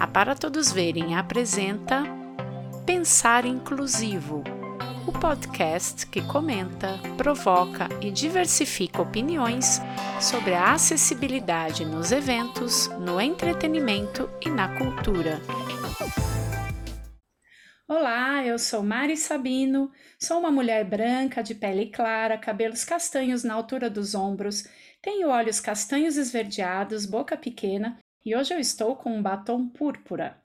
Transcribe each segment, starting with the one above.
A Para Todos Verem apresenta Pensar Inclusivo, o podcast que comenta, provoca e diversifica opiniões sobre a acessibilidade nos eventos, no entretenimento e na cultura. Olá, eu sou Mari Sabino, sou uma mulher branca de pele clara, cabelos castanhos na altura dos ombros, tenho olhos castanhos esverdeados, boca pequena e hoje eu estou com um batom púrpura.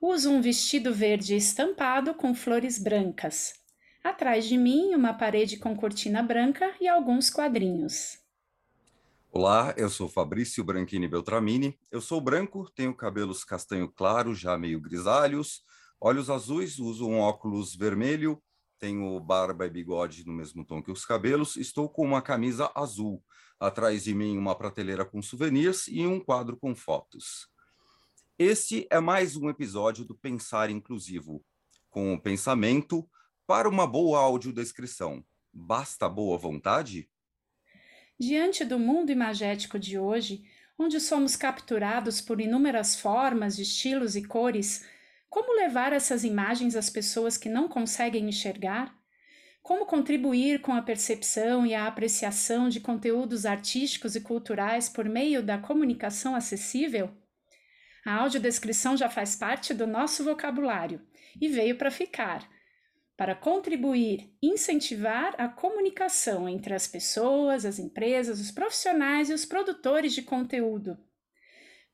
Uso um vestido verde estampado com flores brancas. Atrás de mim, uma parede com cortina branca e alguns quadrinhos. Olá, eu sou Fabrício Branchini Beltramini. Eu sou branco, tenho cabelos castanho claro, já meio grisalhos, Olhos azuis, uso um óculos vermelho, tenho barba e bigode no mesmo tom que os cabelos, estou com uma camisa azul. Atrás de mim, uma prateleira com souvenirs e um quadro com fotos. Este é mais um episódio do Pensar Inclusivo, com o pensamento para uma boa audiodescrição. Basta boa vontade? Diante do mundo imagético de hoje, onde somos capturados por inúmeras formas, estilos e cores, como levar essas imagens às pessoas que não conseguem enxergar? Como contribuir com a percepção e a apreciação de conteúdos artísticos e culturais por meio da comunicação acessível? A audiodescrição já faz parte do nosso vocabulário e veio para ficar para contribuir, incentivar a comunicação entre as pessoas, as empresas, os profissionais e os produtores de conteúdo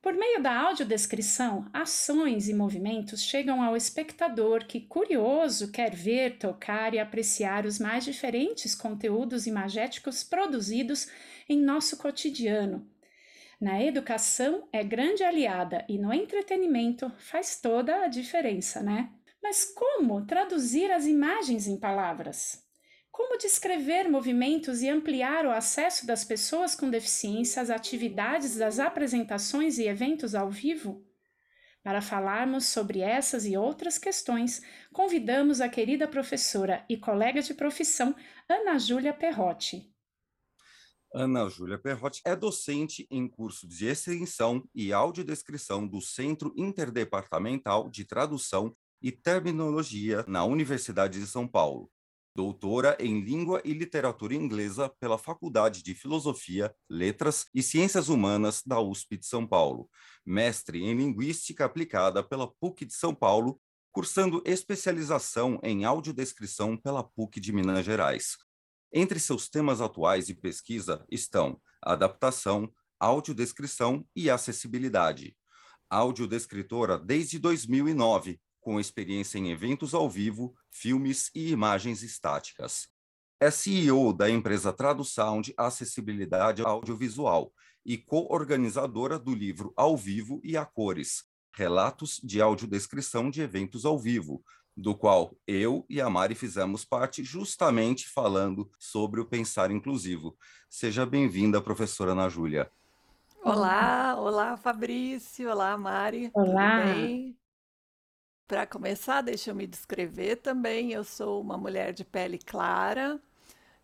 por meio da audiodescrição, ações e movimentos chegam ao espectador que, curioso, quer ver, tocar e apreciar os mais diferentes conteúdos imagéticos produzidos em nosso cotidiano. Na educação é grande aliada e no entretenimento faz toda a diferença, né? Mas como traduzir as imagens em palavras? Como descrever movimentos e ampliar o acesso das pessoas com deficiência às atividades das apresentações e eventos ao vivo? Para falarmos sobre essas e outras questões, convidamos a querida professora e colega de profissão Ana Júlia Perrotti. Ana Júlia Perrotti é docente em curso de extensão e audiodescrição do Centro Interdepartamental de Tradução e Terminologia na Universidade de São Paulo doutora em Língua e Literatura Inglesa pela Faculdade de Filosofia, Letras e Ciências Humanas da USP de São Paulo, mestre em Linguística Aplicada pela PUC de São Paulo, cursando especialização em audiodescrição pela PUC de Minas Gerais. Entre seus temas atuais de pesquisa estão adaptação, audiodescrição e acessibilidade. Audiodescritora desde 2009, com experiência em eventos ao vivo, filmes e imagens estáticas. É CEO da empresa TraduSound Acessibilidade Audiovisual e co-organizadora do livro Ao Vivo e a Cores, Relatos de Audiodescrição de Eventos ao Vivo, do qual eu e a Mari fizemos parte justamente falando sobre o pensar inclusivo. Seja bem-vinda, professora Ana Júlia. Olá, olá Fabrício, olá Mari. Olá. Tudo bem? Para começar, deixa eu me descrever também. Eu sou uma mulher de pele clara,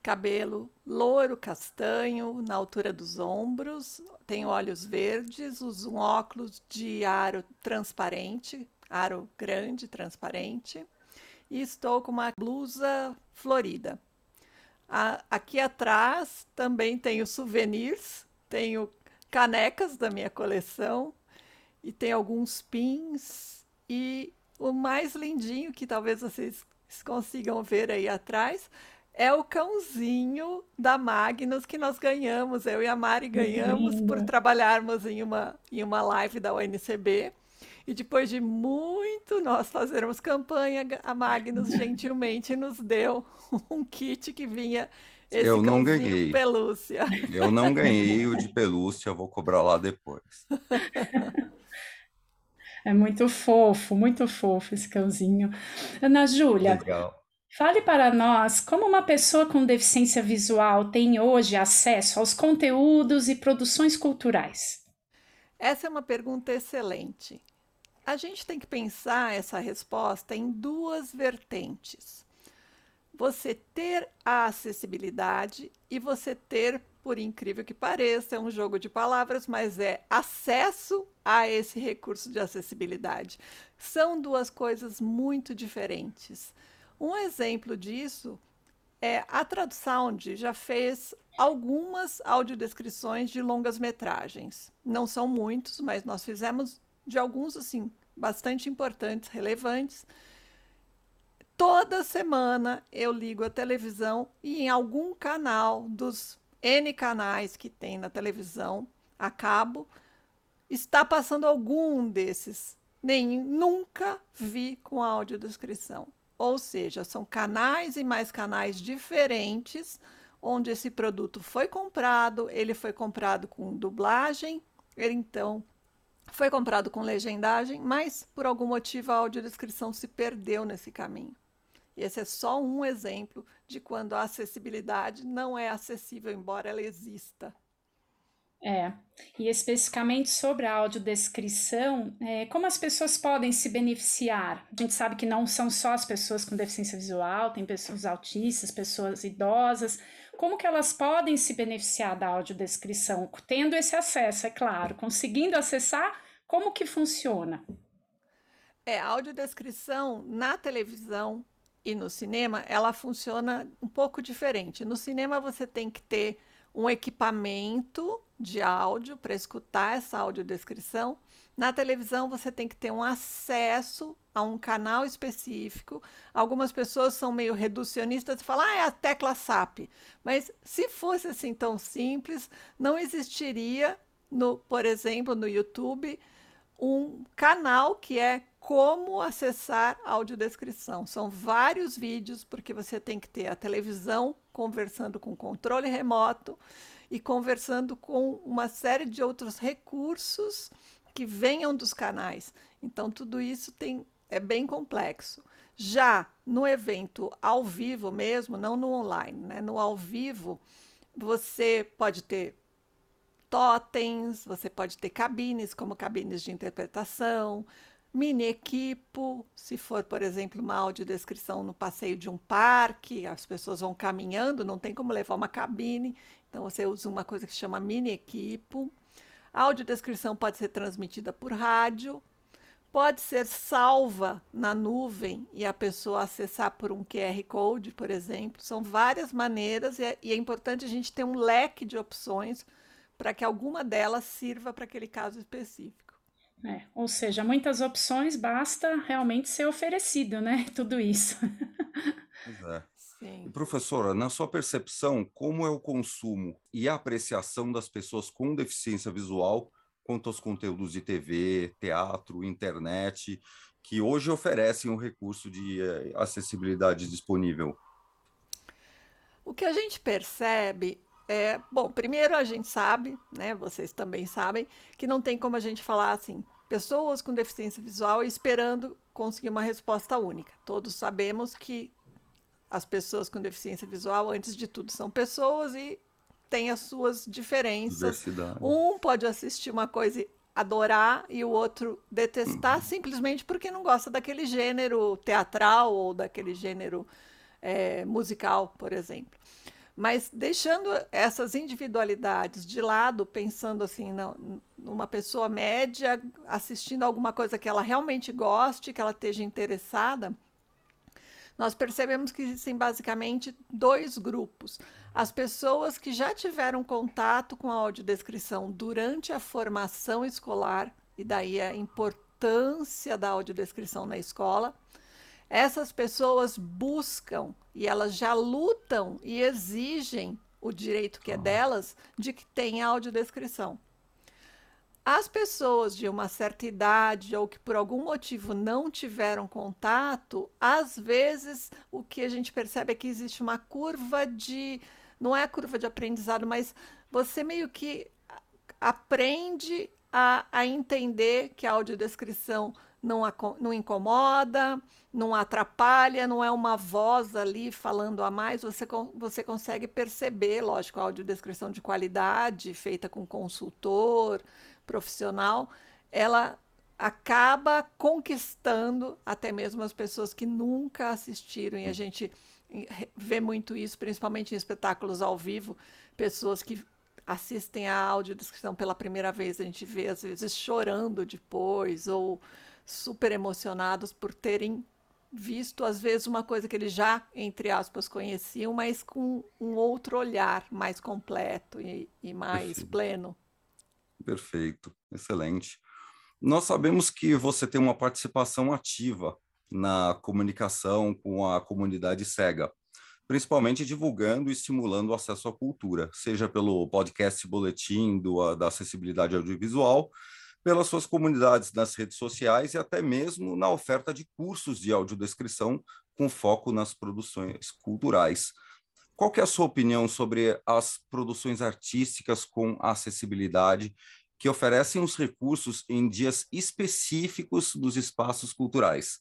cabelo loiro, castanho, na altura dos ombros, tenho olhos verdes, uso um óculos de aro transparente, aro grande, transparente, e estou com uma blusa florida. A, aqui atrás também tenho souvenirs, tenho canecas da minha coleção e tem alguns pins e o mais lindinho que talvez vocês consigam ver aí atrás é o cãozinho da Magnus que nós ganhamos, eu e a Mari ganhamos por trabalharmos em uma, em uma live da UNCB. E depois de muito nós fazermos campanha, a Magnus gentilmente nos deu um kit que vinha esse eu não ganhei. pelúcia. Eu não ganhei o de pelúcia, vou cobrar lá depois. É muito fofo, muito fofo esse cãozinho. Ana Júlia, Legal. fale para nós como uma pessoa com deficiência visual tem hoje acesso aos conteúdos e produções culturais. Essa é uma pergunta excelente. A gente tem que pensar essa resposta em duas vertentes. você ter a acessibilidade e você ter, por incrível que pareça, é um jogo de palavras, mas é acesso a esse recurso de acessibilidade. São duas coisas muito diferentes. Um exemplo disso é a Tradsound já fez algumas audiodescrições de longas metragens. Não são muitos, mas nós fizemos de alguns assim bastante importantes, relevantes toda semana eu ligo a televisão e em algum canal dos N canais que tem na televisão a cabo está passando algum desses. Nem nunca vi com audiodescrição. Ou seja, são canais e mais canais diferentes onde esse produto foi comprado, ele foi comprado com dublagem, ele então foi comprado com legendagem, mas por algum motivo a audiodescrição se perdeu nesse caminho. Esse é só um exemplo de quando a acessibilidade não é acessível, embora ela exista. É, e especificamente sobre a audiodescrição, é, como as pessoas podem se beneficiar? A gente sabe que não são só as pessoas com deficiência visual, tem pessoas autistas, pessoas idosas. Como que elas podem se beneficiar da audiodescrição? Tendo esse acesso, é claro, conseguindo acessar, como que funciona? É, a audiodescrição na televisão e no cinema, ela funciona um pouco diferente. No cinema, você tem que ter um equipamento de áudio para escutar essa audiodescrição. Na televisão, você tem que ter um acesso a um canal específico. Algumas pessoas são meio reducionistas e falam, ah, é a tecla SAP. Mas se fosse assim tão simples, não existiria, no, por exemplo, no YouTube, um canal que é como acessar audiodescrição. São vários vídeos, porque você tem que ter a televisão conversando com controle remoto e conversando com uma série de outros recursos que venham dos canais. Então, tudo isso tem, é bem complexo. Já no evento ao vivo mesmo, não no online, né? no ao vivo, você pode ter totens, você pode ter cabines, como cabines de interpretação, mini equipo, se for, por exemplo, uma audiodescrição no passeio de um parque, as pessoas vão caminhando, não tem como levar uma cabine, então você usa uma coisa que se chama mini equipo. A audiodescrição pode ser transmitida por rádio, pode ser salva na nuvem e a pessoa acessar por um QR Code, por exemplo. São várias maneiras e é, e é importante a gente ter um leque de opções para que alguma delas sirva para aquele caso específico. É, ou seja, muitas opções, basta realmente ser oferecido, né? Tudo isso. Pois é. Sim. Professora, na sua percepção, como é o consumo e a apreciação das pessoas com deficiência visual quanto aos conteúdos de TV, teatro, internet, que hoje oferecem um recurso de eh, acessibilidade disponível? O que a gente percebe é, bom, primeiro a gente sabe, né, vocês também sabem, que não tem como a gente falar assim, pessoas com deficiência visual esperando conseguir uma resposta única. Todos sabemos que as pessoas com deficiência visual, antes de tudo, são pessoas e têm as suas diferenças. Um pode assistir uma coisa e adorar e o outro detestar uhum. simplesmente porque não gosta daquele gênero teatral ou daquele gênero é, musical, por exemplo. Mas deixando essas individualidades de lado, pensando assim, numa pessoa média assistindo alguma coisa que ela realmente goste, que ela esteja interessada, nós percebemos que existem basicamente dois grupos. As pessoas que já tiveram contato com a audiodescrição durante a formação escolar, e daí a importância da audiodescrição na escola, essas pessoas buscam e elas já lutam e exigem o direito que é delas de que tenha audiodescrição. As pessoas de uma certa idade ou que por algum motivo não tiveram contato, às vezes o que a gente percebe é que existe uma curva de. Não é a curva de aprendizado, mas você meio que aprende a, a entender que a audiodescrição não, não incomoda, não atrapalha, não é uma voz ali falando a mais, você, você consegue perceber, lógico, a audiodescrição de qualidade, feita com consultor profissional, ela acaba conquistando até mesmo as pessoas que nunca assistiram, e a gente vê muito isso, principalmente em espetáculos ao vivo, pessoas que assistem a audiodescrição pela primeira vez, a gente vê às vezes chorando depois ou super emocionados por terem visto às vezes uma coisa que eles já, entre aspas, conheciam, mas com um outro olhar mais completo e, e mais Perfeito. pleno. Perfeito, excelente. Nós sabemos que você tem uma participação ativa na comunicação com a comunidade cega, principalmente divulgando e estimulando o acesso à cultura, seja pelo podcast Boletim do, da Acessibilidade Audiovisual, pelas suas comunidades nas redes sociais e até mesmo na oferta de cursos de audiodescrição com foco nas produções culturais. Qual é a sua opinião sobre as produções artísticas com acessibilidade que oferecem os recursos em dias específicos dos espaços culturais?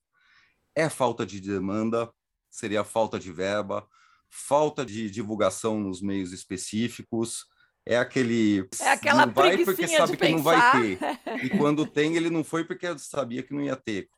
É falta de demanda? Seria falta de verba? Falta de divulgação nos meios específicos? É aquele é aquela não vai porque sabe que não vai ter. E quando tem, ele não foi porque sabia que não ia ter.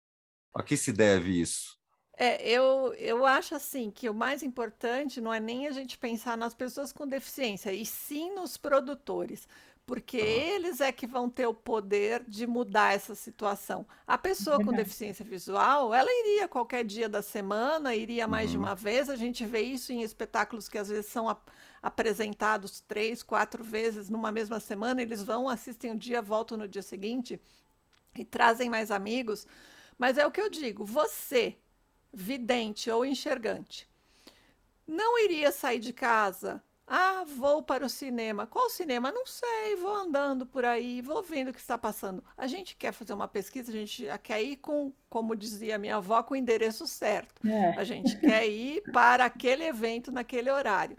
A que se deve isso? É, eu, eu acho assim que o mais importante não é nem a gente pensar nas pessoas com deficiência, e sim nos produtores porque ah. eles é que vão ter o poder de mudar essa situação. A pessoa com deficiência visual, ela iria qualquer dia da semana, iria mais uhum. de uma vez. A gente vê isso em espetáculos que às vezes são ap apresentados três, quatro vezes numa mesma semana. Eles vão, assistem um dia, voltam no dia seguinte e trazem mais amigos. Mas é o que eu digo: você, vidente ou enxergante, não iria sair de casa ah, vou para o cinema. Qual cinema? Não sei, vou andando por aí, vou vendo o que está passando. A gente quer fazer uma pesquisa, a gente quer ir com, como dizia minha avó, com o endereço certo. É. A gente quer ir para aquele evento naquele horário.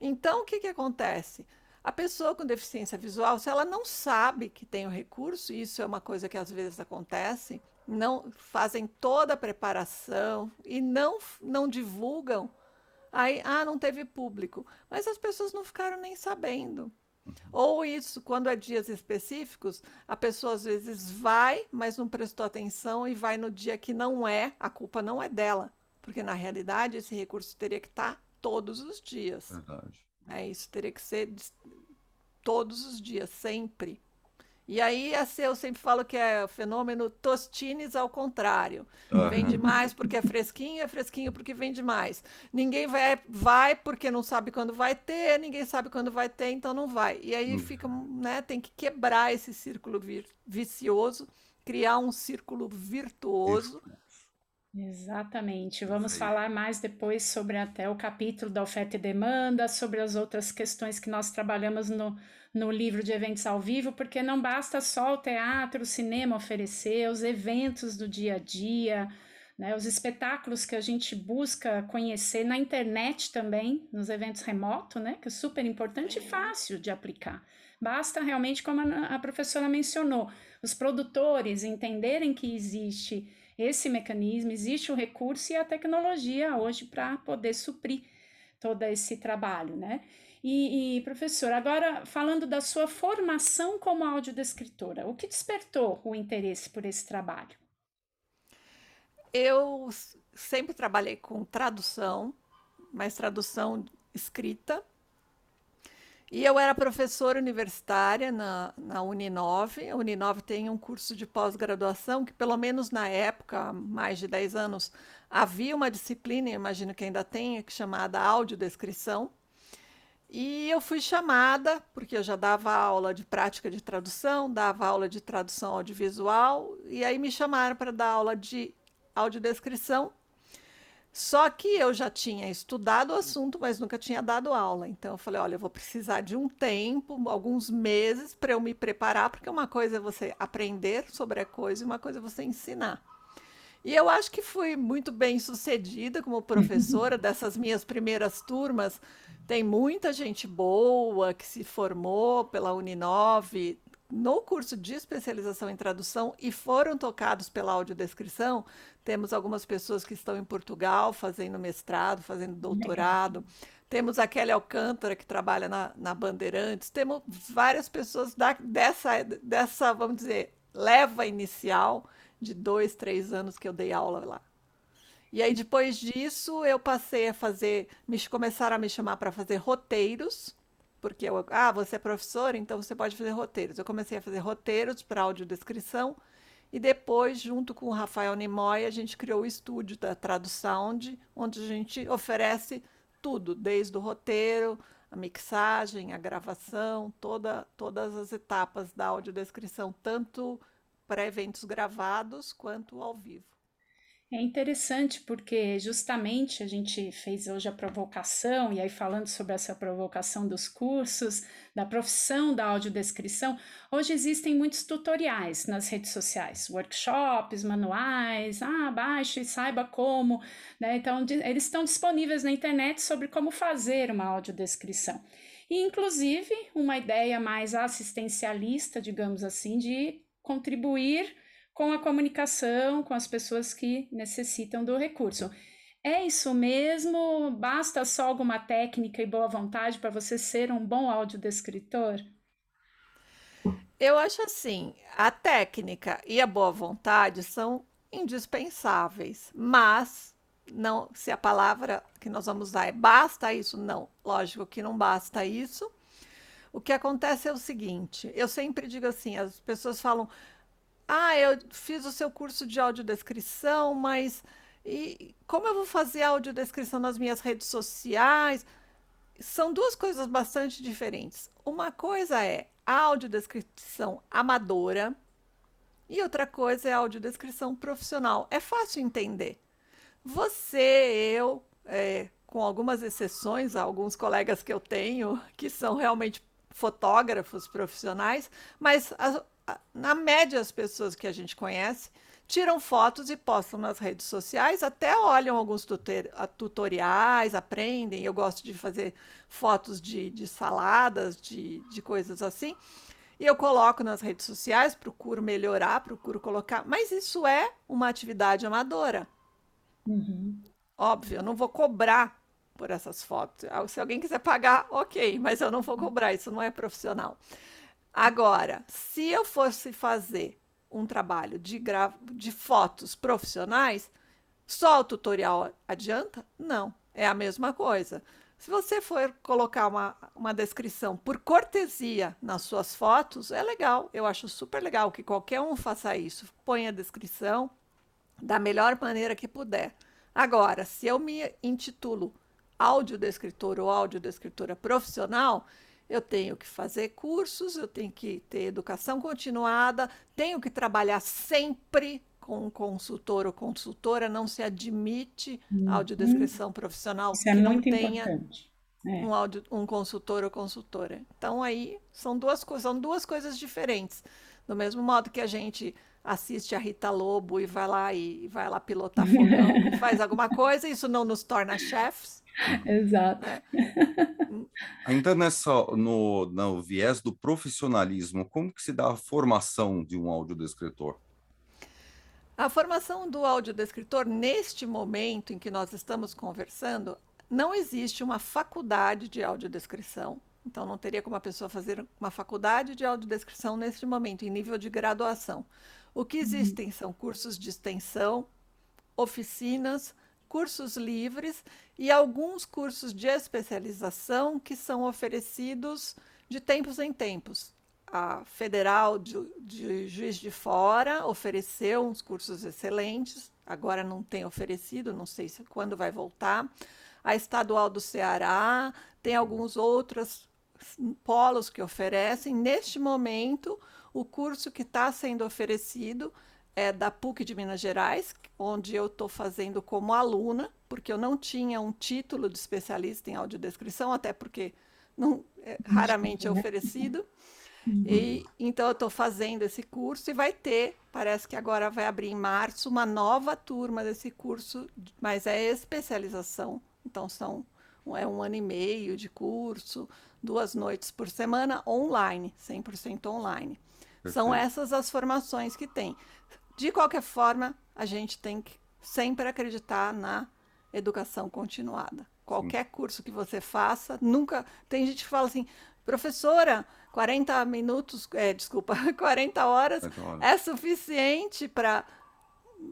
Então, o que, que acontece? A pessoa com deficiência visual, se ela não sabe que tem o recurso, e isso é uma coisa que às vezes acontece, não fazem toda a preparação e não, não divulgam Aí, ah, não teve público. Mas as pessoas não ficaram nem sabendo. Uhum. Ou isso, quando é dias específicos, a pessoa às vezes vai, mas não prestou atenção e vai no dia que não é, a culpa não é dela. Porque na realidade esse recurso teria que estar todos os dias. Verdade. É, isso teria que ser todos os dias, sempre. E aí, assim, eu sempre falo que é o fenômeno tostines ao contrário. Uhum. Vende mais porque é fresquinho, é fresquinho porque vende mais. Ninguém vai, vai porque não sabe quando vai ter, ninguém sabe quando vai ter, então não vai. E aí uhum. fica, né, tem que quebrar esse círculo vicioso, criar um círculo virtuoso. Exatamente. Vamos falar mais depois sobre até o capítulo da oferta e demanda, sobre as outras questões que nós trabalhamos no no livro de eventos ao vivo, porque não basta só o teatro, o cinema oferecer, os eventos do dia a dia, né, os espetáculos que a gente busca conhecer na internet também, nos eventos remotos, né, que é super importante e fácil de aplicar. Basta realmente, como a professora mencionou, os produtores entenderem que existe esse mecanismo, existe o recurso e a tecnologia hoje para poder suprir todo esse trabalho, né? E, e, professor, agora falando da sua formação como audiodescritora, o que despertou o interesse por esse trabalho? Eu sempre trabalhei com tradução, mas tradução escrita. E eu era professora universitária na, na Uninove. A Uninove tem um curso de pós-graduação que, pelo menos na época, há mais de 10 anos, havia uma disciplina, imagino que ainda tenha, chamada audiodescrição e eu fui chamada, porque eu já dava aula de prática de tradução, dava aula de tradução audiovisual, e aí me chamaram para dar aula de audiodescrição. Só que eu já tinha estudado o assunto, mas nunca tinha dado aula. Então eu falei: olha, eu vou precisar de um tempo, alguns meses, para eu me preparar, porque uma coisa é você aprender sobre a coisa e uma coisa é você ensinar. E eu acho que fui muito bem sucedida como professora dessas minhas primeiras turmas tem muita gente boa que se formou pela Uninove no curso de especialização em tradução e foram tocados pela audiodescrição. Temos algumas pessoas que estão em Portugal fazendo mestrado, fazendo doutorado. Temos a Kelly Alcântara, que trabalha na, na Bandeirantes. Temos várias pessoas da, dessa, dessa, vamos dizer, leva inicial de dois, três anos que eu dei aula lá. E aí, depois disso, eu passei a fazer, me começaram a me chamar para fazer roteiros, porque eu, ah, você é professor, então você pode fazer roteiros. Eu comecei a fazer roteiros para audiodescrição e depois, junto com o Rafael Nimoy, a gente criou o estúdio da Tradução, onde a gente oferece tudo, desde o roteiro, a mixagem, a gravação, toda, todas as etapas da audiodescrição, tanto para eventos gravados quanto ao vivo. É interessante porque justamente a gente fez hoje a provocação, e aí falando sobre essa provocação dos cursos, da profissão da audiodescrição, hoje existem muitos tutoriais nas redes sociais, workshops, manuais, ah, baixe e saiba como, né? Então, eles estão disponíveis na internet sobre como fazer uma audiodescrição. E, inclusive, uma ideia mais assistencialista, digamos assim, de contribuir com a comunicação com as pessoas que necessitam do recurso. É isso mesmo? Basta só alguma técnica e boa vontade para você ser um bom audiodescritor? Eu acho assim, a técnica e a boa vontade são indispensáveis, mas não, se a palavra que nós vamos usar é basta isso, não. Lógico que não basta isso. O que acontece é o seguinte, eu sempre digo assim, as pessoas falam: ah, eu fiz o seu curso de audiodescrição, mas e como eu vou fazer audiodescrição nas minhas redes sociais? São duas coisas bastante diferentes. Uma coisa é a audiodescrição amadora e outra coisa é a audiodescrição profissional. É fácil entender. Você, eu, é, com algumas exceções, alguns colegas que eu tenho que são realmente fotógrafos profissionais, mas a, na média, as pessoas que a gente conhece tiram fotos e postam nas redes sociais, até olham alguns tutoriais, aprendem. Eu gosto de fazer fotos de, de saladas, de, de coisas assim. E eu coloco nas redes sociais, procuro melhorar, procuro colocar. Mas isso é uma atividade amadora. Uhum. Óbvio, eu não vou cobrar por essas fotos. Se alguém quiser pagar, ok, mas eu não vou cobrar, isso não é profissional. Agora, se eu fosse fazer um trabalho de, gra... de fotos profissionais, só o tutorial adianta? Não, é a mesma coisa. Se você for colocar uma, uma descrição por cortesia nas suas fotos, é legal. Eu acho super legal que qualquer um faça isso. Põe a descrição da melhor maneira que puder. Agora, se eu me intitulo audiodescritor ou audiodescritora profissional, eu tenho que fazer cursos, eu tenho que ter educação continuada, tenho que trabalhar sempre com um consultor ou consultora, não se admite uhum. audiodescrição profissional Isso é que é não tenha é. um, audio, um consultor ou consultora. Então aí são duas, são duas coisas diferentes. Do mesmo modo que a gente assiste a Rita Lobo e vai lá e vai lá pilotar fogão, faz alguma coisa, isso não nos torna chefs. Exato. Ainda nessa no, no viés do profissionalismo, como que se dá a formação de um audiodescritor? A formação do audiodescritor, neste momento em que nós estamos conversando, não existe uma faculdade de audiodescrição. Então, não teria como a pessoa fazer uma faculdade de audiodescrição neste momento, em nível de graduação. O que uhum. existem são cursos de extensão, oficinas, cursos livres e alguns cursos de especialização que são oferecidos de tempos em tempos. A Federal de, de Juiz de Fora ofereceu uns cursos excelentes, agora não tem oferecido, não sei se quando vai voltar. A Estadual do Ceará tem alguns outros polos que oferecem. Neste momento, o curso que está sendo oferecido é da PUC de Minas Gerais, onde eu estou fazendo como aluna, porque eu não tinha um título de especialista em audiodescrição, até porque não, é, raramente é oferecido. Uhum. E, então, eu estou fazendo esse curso e vai ter, parece que agora vai abrir em março, uma nova turma desse curso, mas é especialização. Então, são, é um ano e meio de curso, duas noites por semana, online, 100% online. Perfeito. São essas as formações que tem. De qualquer forma, a gente tem que sempre acreditar na educação continuada. Qualquer Sim. curso que você faça, nunca. Tem gente que fala assim, professora, 40 minutos, é, desculpa, 40 horas, 40 horas. é suficiente para.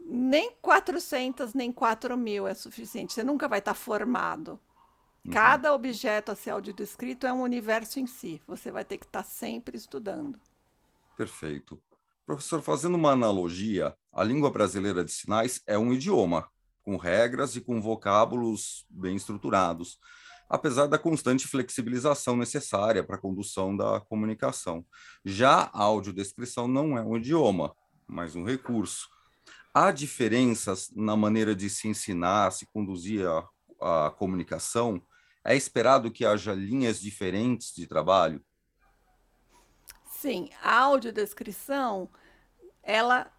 nem 400 nem 4 mil é suficiente. Você nunca vai estar formado. Uhum. Cada objeto a ser audiodescrito é um universo em si. Você vai ter que estar sempre estudando. Perfeito. Professor, fazendo uma analogia, a língua brasileira de sinais é um idioma, com regras e com vocábulos bem estruturados, apesar da constante flexibilização necessária para a condução da comunicação. Já a audiodescrição não é um idioma, mas um recurso. Há diferenças na maneira de se ensinar, se conduzir a, a comunicação? É esperado que haja linhas diferentes de trabalho? Sim, a audiodescrição, ela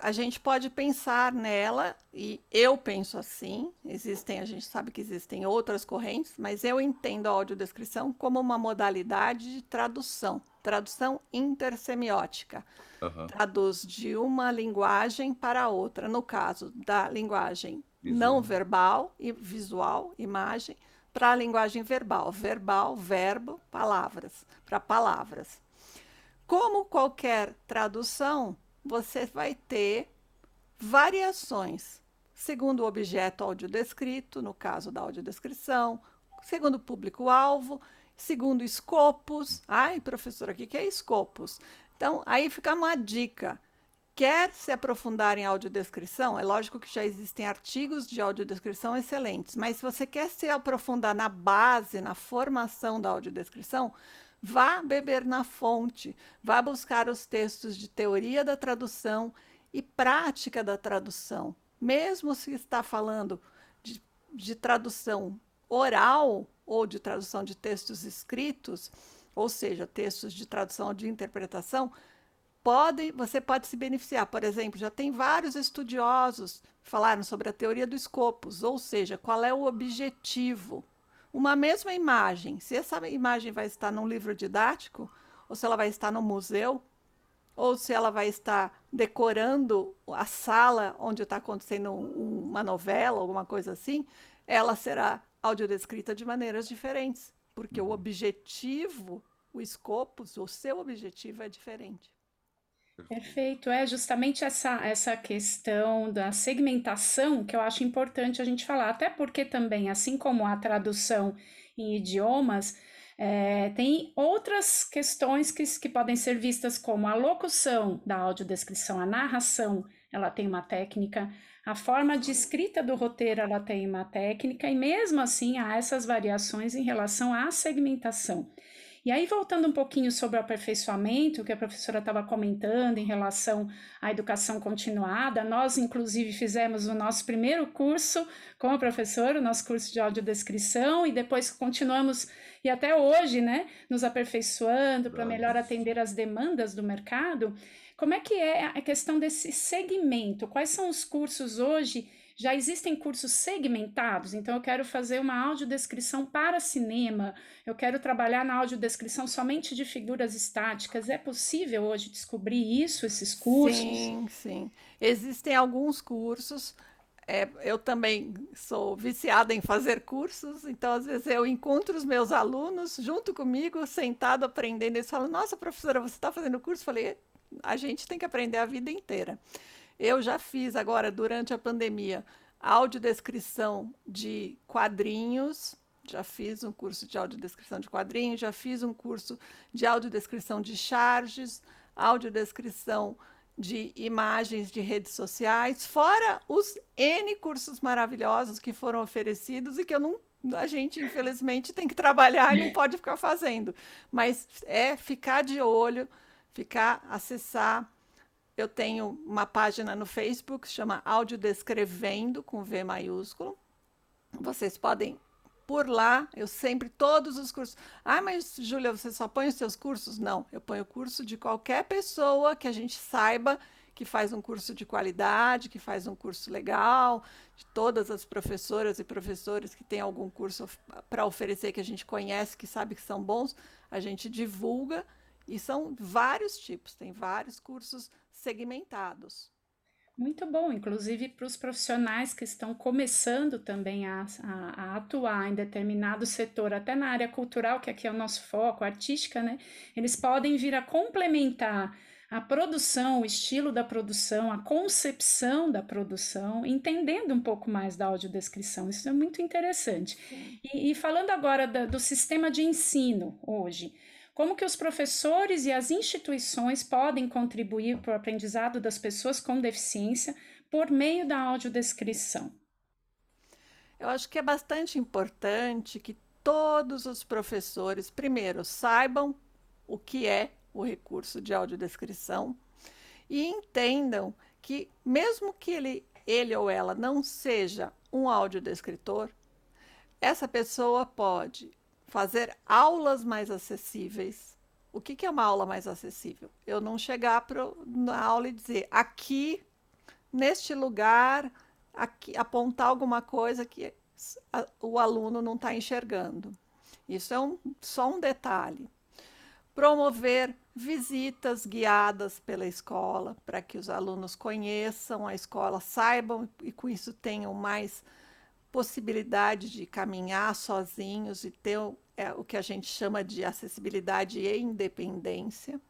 a gente pode pensar nela, e eu penso assim, existem, a gente sabe que existem outras correntes, mas eu entendo a audiodescrição como uma modalidade de tradução, tradução intersemiótica. Uhum. Traduz de uma linguagem para outra, no caso da linguagem visual. não verbal e visual, imagem, para a linguagem verbal, verbal, verbo, palavras, para palavras. Como qualquer tradução, você vai ter variações segundo o objeto audiodescrito, no caso da audiodescrição, segundo o público-alvo, segundo escopos. Ai, professora, o que é escopos? Então, aí fica uma dica. Quer se aprofundar em audiodescrição? É lógico que já existem artigos de audiodescrição excelentes, mas se você quer se aprofundar na base, na formação da audiodescrição, Vá beber na fonte, vá buscar os textos de teoria da tradução e prática da tradução. Mesmo se está falando de, de tradução oral ou de tradução de textos escritos, ou seja, textos de tradução de interpretação, pode, você pode se beneficiar. Por exemplo, já tem vários estudiosos que falaram sobre a teoria do escopos, ou seja, qual é o objetivo uma mesma imagem, se essa imagem vai estar num livro didático, ou se ela vai estar no museu, ou se ela vai estar decorando a sala onde está acontecendo uma novela, alguma coisa assim, ela será audiodescrita de maneiras diferentes, porque o uhum. objetivo, o escopo, o seu objetivo é diferente. Perfeito, é justamente essa, essa questão da segmentação que eu acho importante a gente falar, até porque também, assim como a tradução em idiomas, é, tem outras questões que, que podem ser vistas como a locução da audiodescrição, a narração, ela tem uma técnica, a forma de escrita do roteiro, ela tem uma técnica, e mesmo assim há essas variações em relação à segmentação. E aí, voltando um pouquinho sobre o aperfeiçoamento, que a professora estava comentando em relação à educação continuada, nós, inclusive, fizemos o nosso primeiro curso com a professora, o nosso curso de audiodescrição, e depois continuamos, e até hoje, né, nos aperfeiçoando para melhor atender as demandas do mercado. Como é que é a questão desse segmento? Quais são os cursos hoje? Já existem cursos segmentados, então eu quero fazer uma audiodescrição para cinema, eu quero trabalhar na audiodescrição somente de figuras estáticas. É possível hoje descobrir isso, esses cursos? Sim, sim. Existem alguns cursos. É, eu também sou viciada em fazer cursos, então às vezes eu encontro os meus alunos junto comigo, sentado aprendendo. Eles falam: Nossa, professora, você está fazendo curso? Eu falei: A gente tem que aprender a vida inteira. Eu já fiz agora, durante a pandemia, audiodescrição de quadrinhos, já fiz um curso de audiodescrição de quadrinhos, já fiz um curso de audiodescrição de charges, audiodescrição de imagens de redes sociais, fora os N cursos maravilhosos que foram oferecidos e que eu não a gente, infelizmente, tem que trabalhar e não pode ficar fazendo. Mas é ficar de olho, ficar, acessar eu tenho uma página no Facebook que chama Audiodescrevendo, com V maiúsculo. Vocês podem por lá, eu sempre, todos os cursos. Ah, mas Júlia, você só põe os seus cursos? Não, eu ponho o curso de qualquer pessoa que a gente saiba que faz um curso de qualidade, que faz um curso legal, de todas as professoras e professores que têm algum curso para oferecer que a gente conhece, que sabe que são bons, a gente divulga. E são vários tipos, tem vários cursos segmentados. Muito bom, inclusive para os profissionais que estão começando também a, a, a, atuar em determinado setor, até na área cultural, que aqui é o nosso foco, artística, né? Eles podem vir a complementar a produção, o estilo da produção, a concepção da produção, entendendo um pouco mais da audiodescrição. Isso é muito interessante. E, e, falando agora da, do sistema de ensino hoje, como que os professores e as instituições podem contribuir para o aprendizado das pessoas com deficiência por meio da audiodescrição? Eu acho que é bastante importante que todos os professores, primeiro, saibam o que é o recurso de audiodescrição e entendam que, mesmo que ele, ele ou ela não seja um audiodescritor, essa pessoa pode fazer aulas mais acessíveis. O que, que é uma aula mais acessível? Eu não chegar pro, na aula e dizer aqui, neste lugar, aqui, apontar alguma coisa que a, o aluno não está enxergando. Isso é um, só um detalhe promover visitas guiadas pela escola para que os alunos conheçam a escola, saibam e com isso tenham mais possibilidade de caminhar sozinhos e ter é, o que a gente chama de acessibilidade e independência.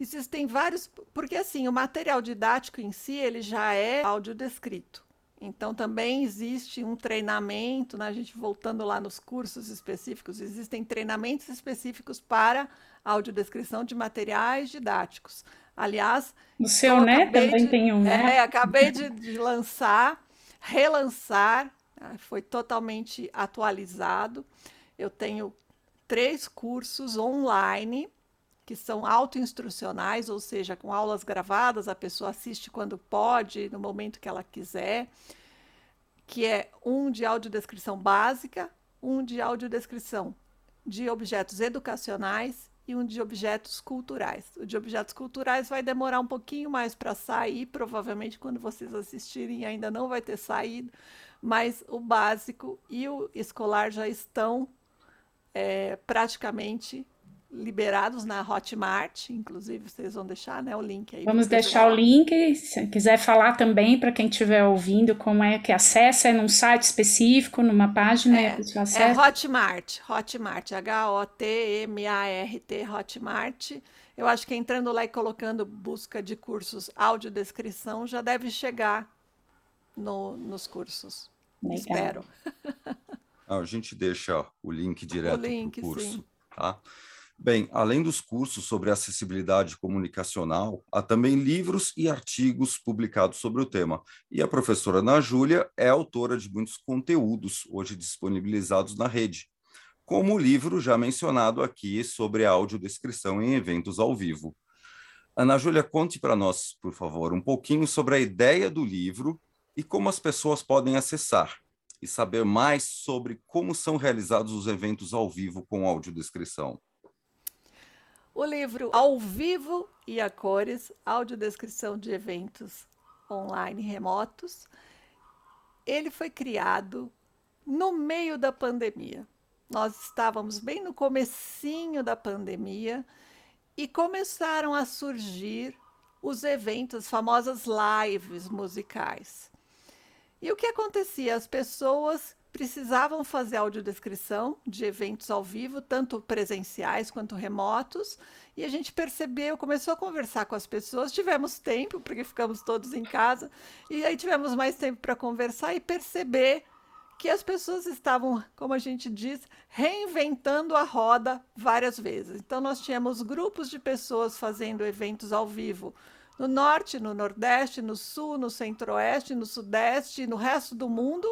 Existem vários, porque assim, o material didático em si, ele já é audiodescrito. Então, também existe um treinamento, né? a gente voltando lá nos cursos específicos, existem treinamentos específicos para audiodescrição de materiais didáticos. Aliás, o seu, né? Também de, tem um, né? É, acabei de, de lançar, relançar, né? foi totalmente atualizado. Eu tenho três cursos online que são autoinstrucionais, ou seja, com aulas gravadas, a pessoa assiste quando pode, no momento que ela quiser, que é um de audiodescrição básica, um de audiodescrição de objetos educacionais e um de objetos culturais. O de objetos culturais vai demorar um pouquinho mais para sair, provavelmente quando vocês assistirem ainda não vai ter saído, mas o básico e o escolar já estão é, praticamente liberados na Hotmart, inclusive vocês vão deixar né, o link aí. Vamos deixar o link, se quiser falar também para quem estiver ouvindo como é que acessa, é num site específico, numa página, é, é acessa? É Hotmart, Hotmart, H-O-T-M-A-R-T, Hotmart. Eu acho que entrando lá e colocando busca de cursos audiodescrição já deve chegar no, nos cursos. Legal. Espero. a gente deixa o link direto o curso, sim. tá? Bem, além dos cursos sobre acessibilidade comunicacional, há também livros e artigos publicados sobre o tema. E a professora Ana Júlia é autora de muitos conteúdos hoje disponibilizados na rede, como o livro já mencionado aqui sobre a audiodescrição em eventos ao vivo. Ana Júlia, conte para nós, por favor, um pouquinho sobre a ideia do livro e como as pessoas podem acessar e saber mais sobre como são realizados os eventos ao vivo com audiodescrição. O livro Ao Vivo e a Cores, audiodescrição de eventos online remotos, ele foi criado no meio da pandemia. Nós estávamos bem no comecinho da pandemia e começaram a surgir os eventos, as famosas lives musicais. E o que acontecia? As pessoas precisavam fazer audiodescrição de eventos ao vivo, tanto presenciais quanto remotos, e a gente percebeu, começou a conversar com as pessoas, tivemos tempo, porque ficamos todos em casa, e aí tivemos mais tempo para conversar e perceber que as pessoas estavam, como a gente diz, reinventando a roda várias vezes. Então, nós tínhamos grupos de pessoas fazendo eventos ao vivo no norte, no nordeste, no sul, no centro-oeste, no sudeste, no resto do mundo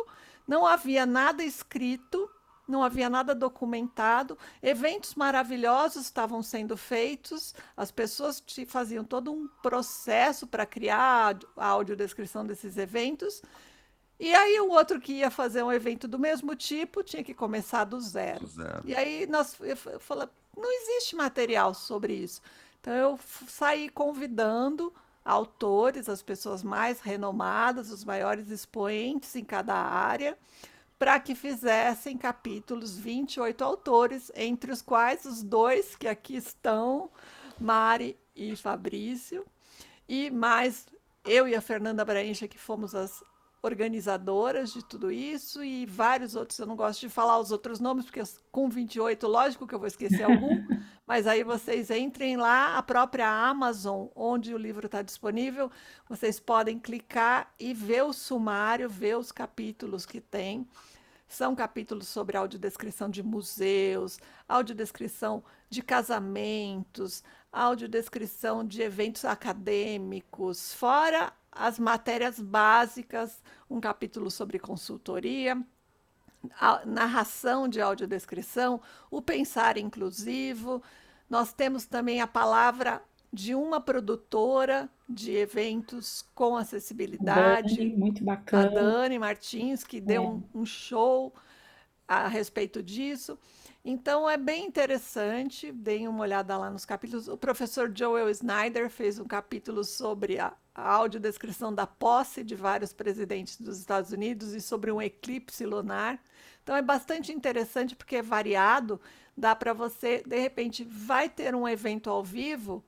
não havia nada escrito, não havia nada documentado, eventos maravilhosos estavam sendo feitos, as pessoas faziam todo um processo para criar a audiodescrição desses eventos. E aí o outro que ia fazer um evento do mesmo tipo tinha que começar do zero. Do zero. E aí nós eu, eu falei, não existe material sobre isso. Então eu saí convidando autores, as pessoas mais renomadas, os maiores expoentes em cada área, para que fizessem capítulos, 28 autores, entre os quais os dois que aqui estão, Mari e Fabrício, e mais eu e a Fernanda Braincha, que fomos as organizadoras de tudo isso e vários outros. Eu não gosto de falar os outros nomes, porque com 28, lógico que eu vou esquecer algum, mas aí vocês entrem lá, a própria Amazon, onde o livro está disponível, vocês podem clicar e ver o sumário, ver os capítulos que tem. São capítulos sobre audiodescrição de museus, audiodescrição de casamentos, audiodescrição de eventos acadêmicos, fora as matérias básicas, um capítulo sobre consultoria, narração de audiodescrição, o pensar inclusivo. Nós temos também a palavra de uma produtora de eventos com acessibilidade. Dani, muito bacana. A Dani Martins, que deu é. um, um show a respeito disso. Então é bem interessante, deem uma olhada lá nos capítulos. O professor Joel Snyder fez um capítulo sobre a, a audiodescrição da posse de vários presidentes dos Estados Unidos e sobre um eclipse lunar. Então é bastante interessante porque é variado, dá para você, de repente, vai ter um evento ao vivo,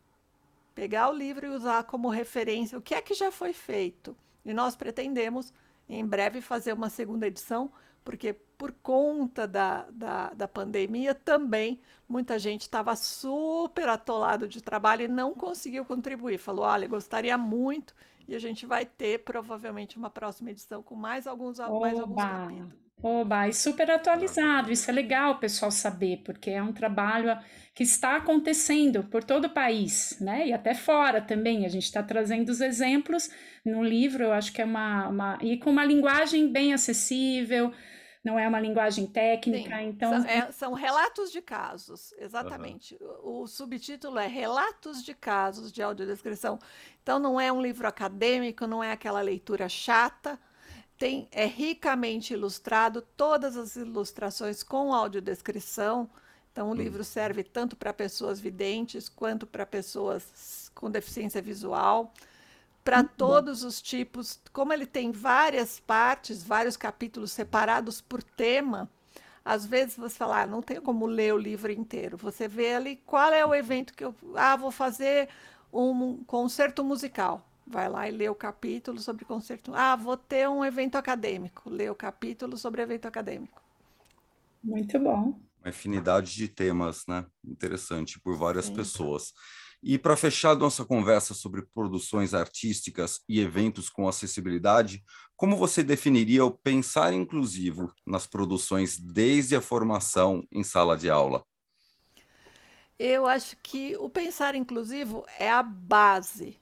pegar o livro e usar como referência o que é que já foi feito. E nós pretendemos em breve fazer uma segunda edição porque por conta da, da, da pandemia também muita gente estava super atolado de trabalho e não conseguiu contribuir. Falou: olha, gostaria muito, e a gente vai ter provavelmente uma próxima edição com mais alguns, Oba. mais alguns capítulos. Oba, e super atualizado, isso é legal o pessoal saber, porque é um trabalho que está acontecendo por todo o país, né? E até fora também. A gente está trazendo os exemplos no livro, eu acho que é uma, uma. E com uma linguagem bem acessível, não é uma linguagem técnica, Sim, então... São, é, são, relatos de casos, exatamente. Uhum. O, o, subtítulo é Relatos de Casos de Audiodescrição. Então não é um livro acadêmico, não é aquela leitura chata, tem, é ricamente ilustrado, todas as ilustrações com audiodescrição, então o livro serve tanto para pessoas videntes quanto para pessoas com deficiência visual para todos os tipos. Como ele tem várias partes, vários capítulos separados por tema, às vezes você fala, ah, não tem como ler o livro inteiro. Você vê ali qual é o evento que eu. Ah, vou fazer um concerto musical. Vai lá e lê o capítulo sobre concerto. Ah, vou ter um evento acadêmico. Lê o capítulo sobre evento acadêmico. Muito bom. Uma infinidade de temas, né? Interessante, por várias Sim. pessoas. E para fechar nossa conversa sobre produções artísticas e eventos com acessibilidade, como você definiria o pensar inclusivo nas produções desde a formação em sala de aula? Eu acho que o pensar inclusivo é a base.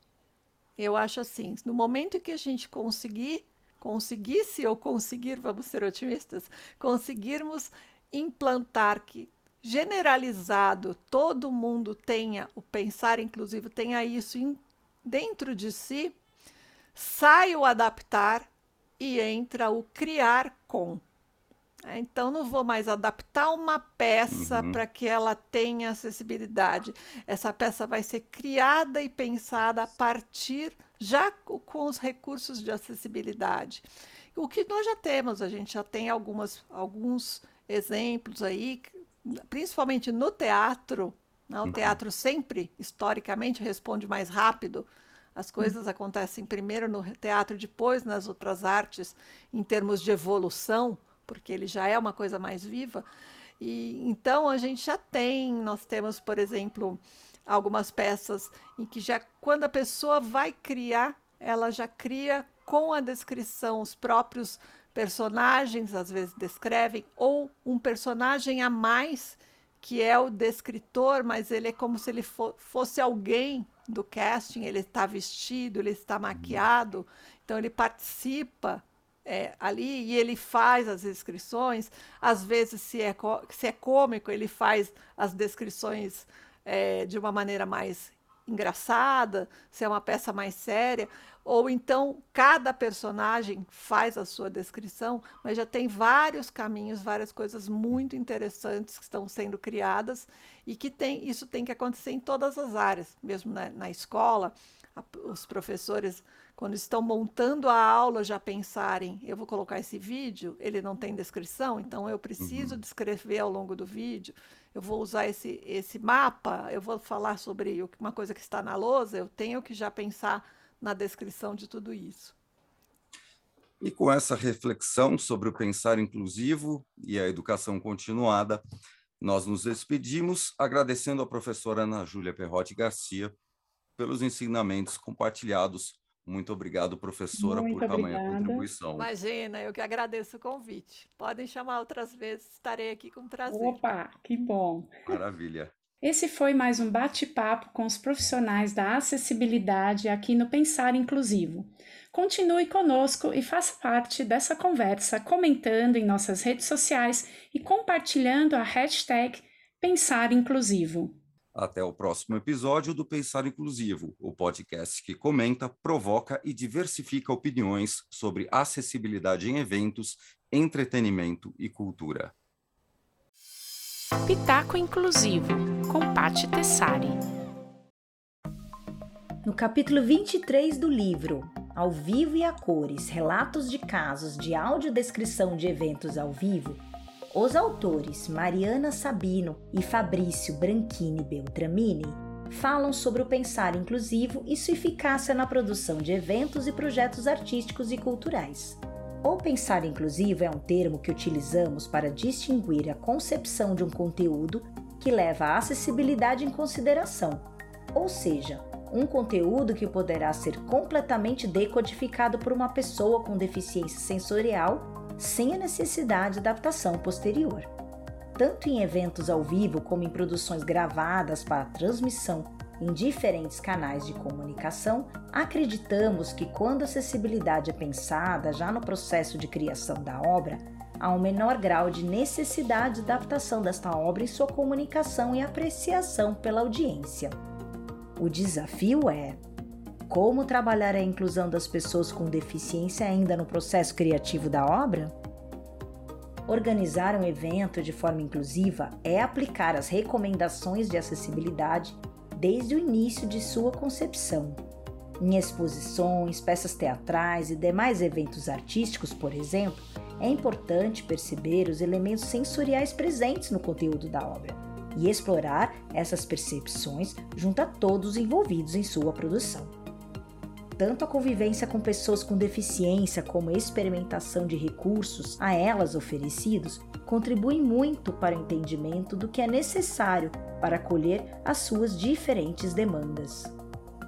Eu acho assim, no momento que a gente conseguir, conseguisse ou conseguir, vamos ser otimistas, conseguirmos implantar que generalizado, todo mundo tenha o pensar inclusivo, tenha isso in, dentro de si, sai o adaptar e entra o criar com. É, então, não vou mais adaptar uma peça uhum. para que ela tenha acessibilidade. Essa peça vai ser criada e pensada a partir já com os recursos de acessibilidade. O que nós já temos, a gente já tem algumas, alguns exemplos aí principalmente no teatro, né? o uhum. teatro sempre, historicamente, responde mais rápido. As coisas uhum. acontecem primeiro no teatro, depois nas outras artes, em termos de evolução, porque ele já é uma coisa mais viva. E então a gente já tem, nós temos, por exemplo, algumas peças em que já quando a pessoa vai criar, ela já cria com a descrição os próprios personagens às vezes descrevem, ou um personagem a mais que é o descritor, mas ele é como se ele fo fosse alguém do casting, ele está vestido, ele está maquiado, então ele participa é, ali e ele faz as descrições. Às vezes, se é, se é cômico, ele faz as descrições é, de uma maneira mais engraçada, se é uma peça mais séria, ou então cada personagem faz a sua descrição, mas já tem vários caminhos, várias coisas muito interessantes que estão sendo criadas e que tem, isso tem que acontecer em todas as áreas, mesmo na, na escola, a, os professores quando estão montando a aula já pensarem, eu vou colocar esse vídeo, ele não tem descrição, então eu preciso uhum. descrever ao longo do vídeo? Eu vou usar esse, esse mapa, eu vou falar sobre uma coisa que está na lousa, eu tenho que já pensar na descrição de tudo isso. E com essa reflexão sobre o pensar inclusivo e a educação continuada, nós nos despedimos agradecendo à professora Ana Júlia Perrotti Garcia pelos ensinamentos compartilhados. Muito obrigado, professora, Muito por tamanha obrigada. contribuição. Imagina, eu que agradeço o convite. Podem chamar outras vezes, estarei aqui com prazer. Opa, que bom! Maravilha. Esse foi mais um bate-papo com os profissionais da acessibilidade aqui no Pensar Inclusivo. Continue conosco e faça parte dessa conversa comentando em nossas redes sociais e compartilhando a hashtag Pensar Inclusivo. Até o próximo episódio do Pensar Inclusivo, o podcast que comenta, provoca e diversifica opiniões sobre acessibilidade em eventos, entretenimento e cultura. Pitaco Inclusivo, com Patti Tessari. No capítulo 23 do livro Ao Vivo e a Cores Relatos de Casos de Audiodescrição de Eventos ao Vivo, os autores Mariana Sabino e Fabrício Branchini Beltramini falam sobre o pensar inclusivo e sua eficácia na produção de eventos e projetos artísticos e culturais. O pensar inclusivo é um termo que utilizamos para distinguir a concepção de um conteúdo que leva a acessibilidade em consideração, ou seja, um conteúdo que poderá ser completamente decodificado por uma pessoa com deficiência sensorial sem a necessidade de adaptação posterior. Tanto em eventos ao vivo como em produções gravadas para transmissão em diferentes canais de comunicação, acreditamos que quando a acessibilidade é pensada já no processo de criação da obra, há um menor grau de necessidade de adaptação desta obra em sua comunicação e apreciação pela audiência. O desafio é como trabalhar a inclusão das pessoas com deficiência ainda no processo criativo da obra? Organizar um evento de forma inclusiva é aplicar as recomendações de acessibilidade desde o início de sua concepção. Em exposições, peças teatrais e demais eventos artísticos, por exemplo, é importante perceber os elementos sensoriais presentes no conteúdo da obra e explorar essas percepções junto a todos os envolvidos em sua produção. Tanto a convivência com pessoas com deficiência como a experimentação de recursos a elas oferecidos contribuem muito para o entendimento do que é necessário para acolher as suas diferentes demandas.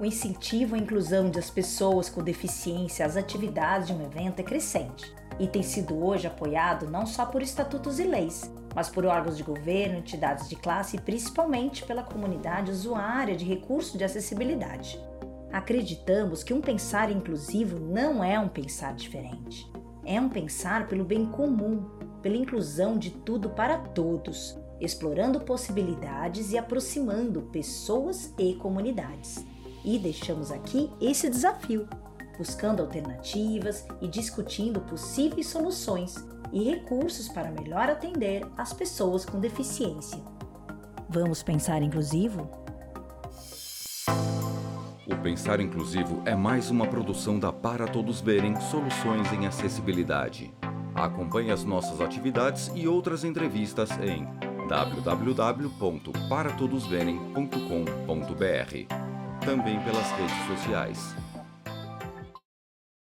O incentivo à inclusão das pessoas com deficiência às atividades de um evento é crescente e tem sido hoje apoiado não só por estatutos e leis, mas por órgãos de governo, entidades de classe e principalmente pela comunidade usuária de recursos de acessibilidade. Acreditamos que um pensar inclusivo não é um pensar diferente. É um pensar pelo bem comum, pela inclusão de tudo para todos, explorando possibilidades e aproximando pessoas e comunidades. E deixamos aqui esse desafio, buscando alternativas e discutindo possíveis soluções e recursos para melhor atender as pessoas com deficiência. Vamos pensar inclusivo? O Pensar Inclusivo é mais uma produção da Para Todos Verem Soluções em Acessibilidade. Acompanhe as nossas atividades e outras entrevistas em www.paratodosverem.com.br. Também pelas redes sociais.